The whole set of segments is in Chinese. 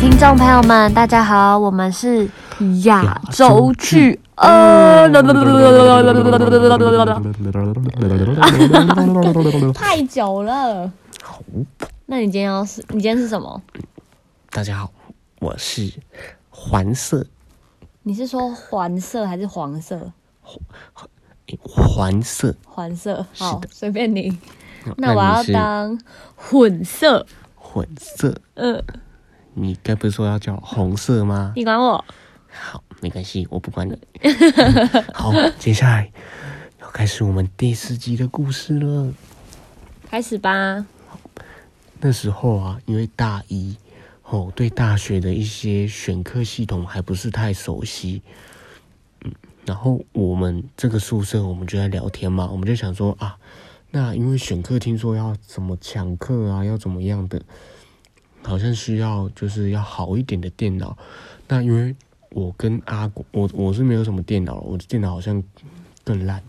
听众朋友们，大家好，我们是亚洲去呃，太久了。那你今天要是，你今天是什么？大家好，我是黄色，你是说黄色还是黄色？黄色，黄色，好随便你。那那我要当混色，混色。嗯，你该不是说要叫红色吗？你管我。好，没关系，我不管你。好，接下来要开始我们第四集的故事了。开始吧。那时候啊，因为大一，哦，对大学的一些选课系统还不是太熟悉，嗯，然后我们这个宿舍我们就在聊天嘛，我们就想说啊，那因为选课听说要怎么抢课啊，要怎么样的，好像需要就是要好一点的电脑，那因为我跟阿国，我我是没有什么电脑，我的电脑好像更烂。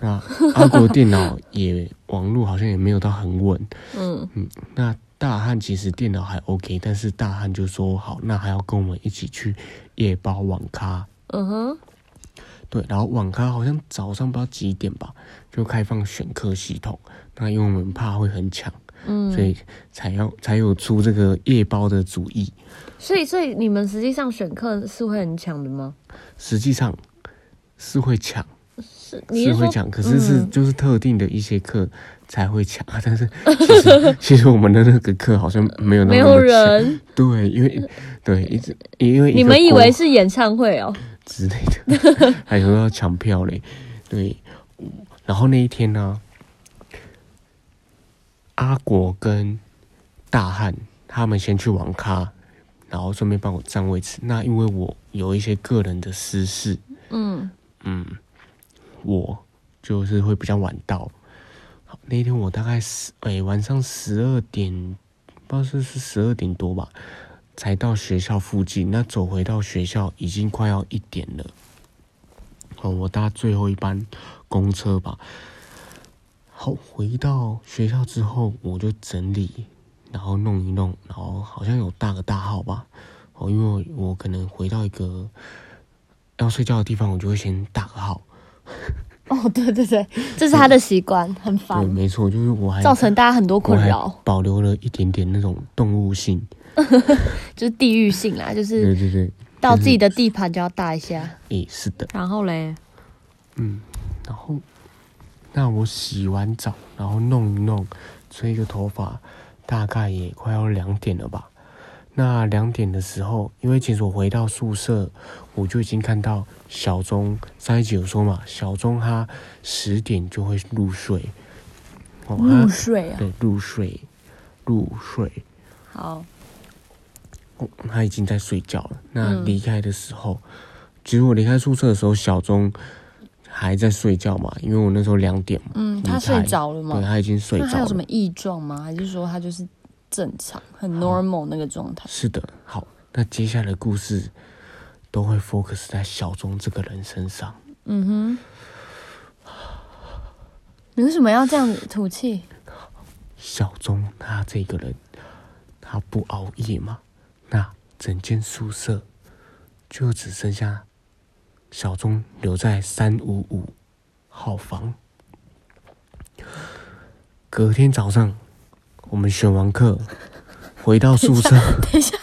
那阿国电脑也网络好像也没有到很稳，嗯，那大汉其实电脑还 OK，但是大汉就说好，那还要跟我们一起去夜包网咖。嗯哼，对，然后网咖好像早上不知道几点吧，就开放选课系统。那因为我们怕会很抢，嗯，所以才要才有出这个夜包的主意。所以，所以你们实际上选课是会很抢的吗？实际上是会抢，是，你是会抢，可是是嗯就是特定的一些课才会抢啊。但是其实 其实我们的那个课好像没有那么没有的抢人？对，因为对一直因为你们以国为是演唱会哦？之类的，还说要抢票嘞，对。然后那一天呢，阿国跟大汉他们先去网咖，然后顺便帮我占位置。那因为我有一些个人的私事，嗯嗯，我就是会比较晚到。好，那一天我大概十诶、晚上十二点，不知道是是十二点多吧，才到学校附近。那走回到学校已经快要一点了。哦，我搭最后一班公车吧。好，回到学校之后，我就整理，然后弄一弄，然后好像有大个大号吧。哦，因为我我可能回到一个要睡觉的地方，我就会先打个号。哦，对对对，这是他的习惯，很烦对，烦，没错，就是我还造成大家很多困扰，保留了一点点那种动物性。就是地域性啦，就是对对，到自己的地盘就要大一下。诶，是的，然后嘞，嗯，然后那我洗完澡，然后弄一弄，吹个头发，大概也快要两点了吧。那两点的时候，因为其实我回到宿舍，我就已经看到小钟上一集有说嘛，小钟他十点就会入睡，哦，入睡啊，对入睡，入睡，好，哦他已经在睡觉了。那嗯离开的时候，其实我离开宿舍的时候，小钟还在睡觉嘛，因为我那时候两点嘛，嗯，他睡着了吗对，？他已经睡着了那还有什么。异状吗？还是说他就是正常、很 normal 那个状态？是的，好，那接下来的故事都会 focus 在小钟这个人身上。嗯哼，你为什么要这样子吐气？小钟他这个人，他不熬夜嘛，那整间宿舍就只剩下小钟留在三五五号房。隔天早上，我们选完课回到宿舍，等一下，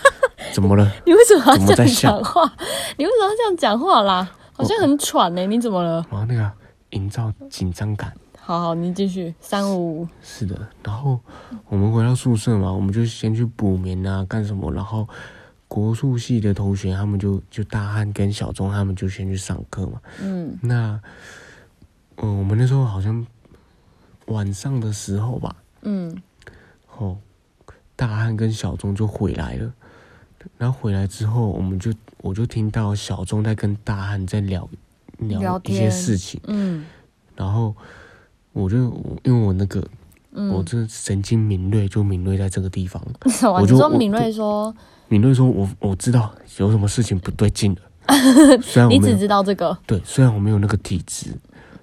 怎么了？你为什么要这样在讲话？你为什么要这样讲话啦？好像很喘呢、你怎么了？然后那个营造紧张感。好好，你继续。三五五，是的，然后我们回到宿舍嘛，我们就先去补眠啊，干什么？然后国术系的同学他们就就大汉跟小钟他们就先去上课嘛。嗯那嗯，我们那时候好像晚上的时候吧，嗯哦，大汉跟小钟就回来了。然后回来之后，我们就我就听到小钟在跟大汉在聊聊聊一些事情，嗯然后我就因为我那个嗯，我这神经敏锐就敏锐在这个地方。什么？我就说敏锐说，敏锐说我我知道有什么事情不对劲了，虽然我你只知道这个，对，虽然我没有那个体质，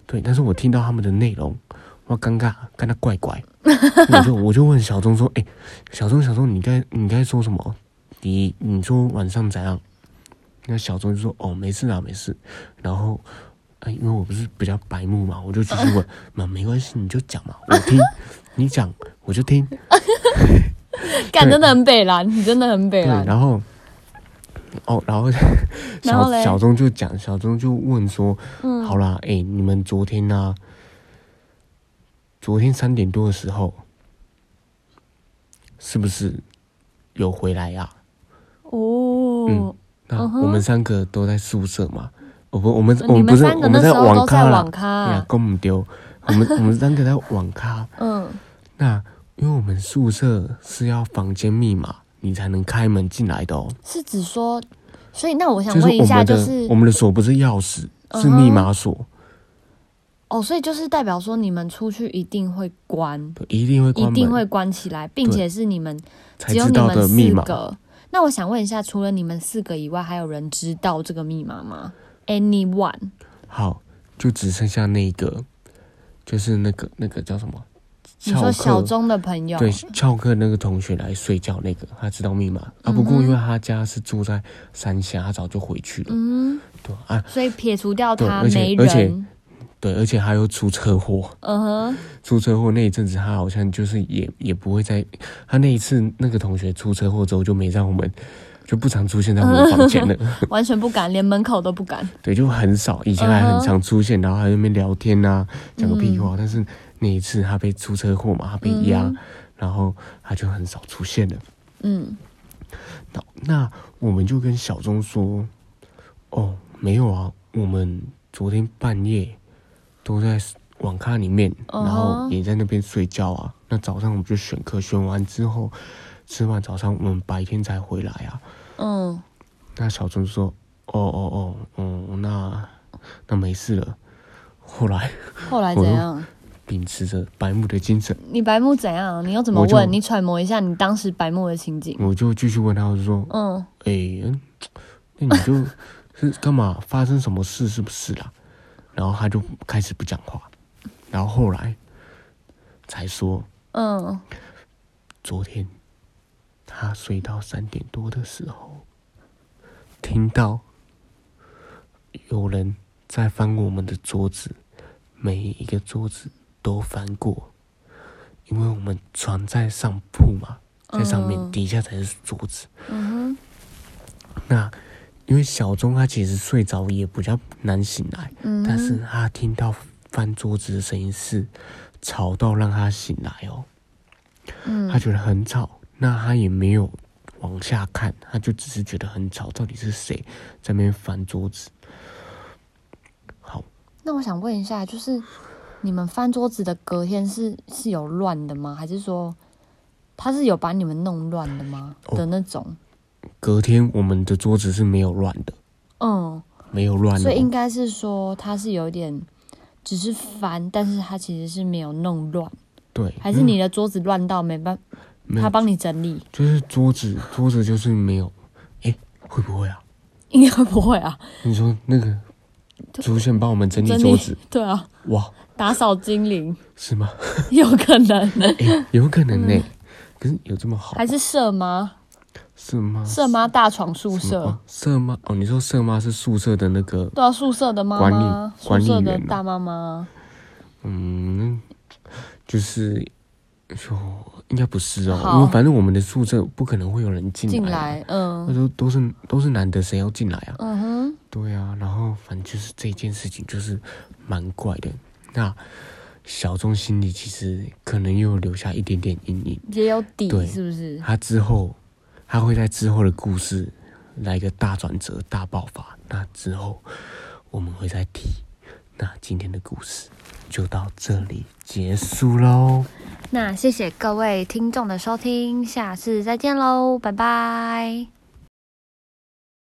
对，但是我听到他们的内容，我尴尬，跟他怪怪，我就我就问小钟说，哎、小钟小钟，你该你该说什么？你你说晚上怎样？那小钟就说哦没事啊没事，然后。哎，因为我不是比较白目嘛，我就继续问，嘛没关系，你就讲嘛，我听，你讲我就听。感真的很北蓝，你真的很北蓝。然后，哦，然后小小钟就讲，小钟就问说，嗯，好啦，哎，你们昨天呢？昨天三点多的时候，是不是有回来呀？哦，嗯，那我们三个都在宿舍嘛。我不，我们我们不是我们在网咖了，呀，公唔丢。我们我们三个在网咖。嗯。那因为我们宿舍是要房间密码，你才能开门进来的哦。是指说，所以那我想问一下，就是我们的锁不是钥匙，是密码锁。哦，所以就是代表说，你们出去一定会关，一定会关，一定会关起来，并且是你们只有你们四个。那我想问一下，除了你们四个以外，还有人知道这个密码吗？Anyone，好，就只剩下那个，就是那个那个叫什么？你说小钟的朋友？对，翘课那个同学来睡觉那个，他知道密码啊。不过因为他家是住在山下，他早就回去了。嗯，对啊。所以撇除掉他没人，对，而且他又出车祸。嗯哼，出车祸那一阵子，他好像就是也也不会在。他那一次那个同学出车祸之后，就没让我们。就不常出现在我们房间了，完全不敢，连门口都不敢。对，就很少，以前还很常出现，然后还在那边聊天啊，讲个屁话。但是那一次他被出车祸嘛，他被压，然后他就很少出现了。嗯，那那我们就跟小钟说，哦，没有啊，我们昨天半夜都在网咖里面，然后也在那边睡觉啊。那早上我们就选课，选完之后。吃完早餐，我们白天才回来啊。嗯，那小钟说：“哦哦哦，嗯，那那没事了。”后来，后来怎样？秉持着白目的精神，你白目怎样？你要怎么问？你揣摩一下你当时白目的情景。我就继续问他，我就说：“嗯，哎，那你就 是干嘛？发生什么事是不是啦？”然后他就开始不讲话，然后后来才说：“嗯，昨天。”他睡到三点多的时候，听到有人在翻我们的桌子，每一个桌子都翻过，因为我们床在上铺嘛，在上面，底下才是桌子。嗯。那因为小钟他其实睡着也比较难醒来，但是他听到翻桌子的声音是吵到让他醒来哦。嗯。他觉得很吵。那他也没有往下看，他就只是觉得很吵，到底是谁在那边翻桌子？好，那我想问一下，就是你们翻桌子的隔天是是有乱的吗？还是说他是有把你们弄乱的吗？的那种？隔天我们的桌子是没有乱的，嗯，没有乱，所以应该是说他是有点只是翻，但是他其实是没有弄乱，对，还是你的桌子乱到没办法？他帮你整理，就是桌子，桌子就是没有，哎，会不会啊？应该不会啊。你说那个出现帮我们整理桌子，对啊，哇，打扫精灵是吗？有可能，有可能呢。可是有这么好？还是色妈？是吗？色妈大床宿舍？色妈哦，你说色妈是宿舍的那个？对啊，宿舍的妈妈，宿舍的大妈妈。嗯，就是就。应该不是哦，因为反正我们的宿舍不可能会有人进来。进来，嗯，他说都是都是男的，谁要进来啊？嗯哼，对啊，然后反正就是这件事情就是蛮怪的。那小钟心里其实可能又留下一点点阴影，也有底，是不是？他之后他会在之后的故事来一个大转折、大爆发。那之后我们会再提。那今天的故事就到这里结束喽。那谢谢各位听众的收听，下次再见喽，拜拜。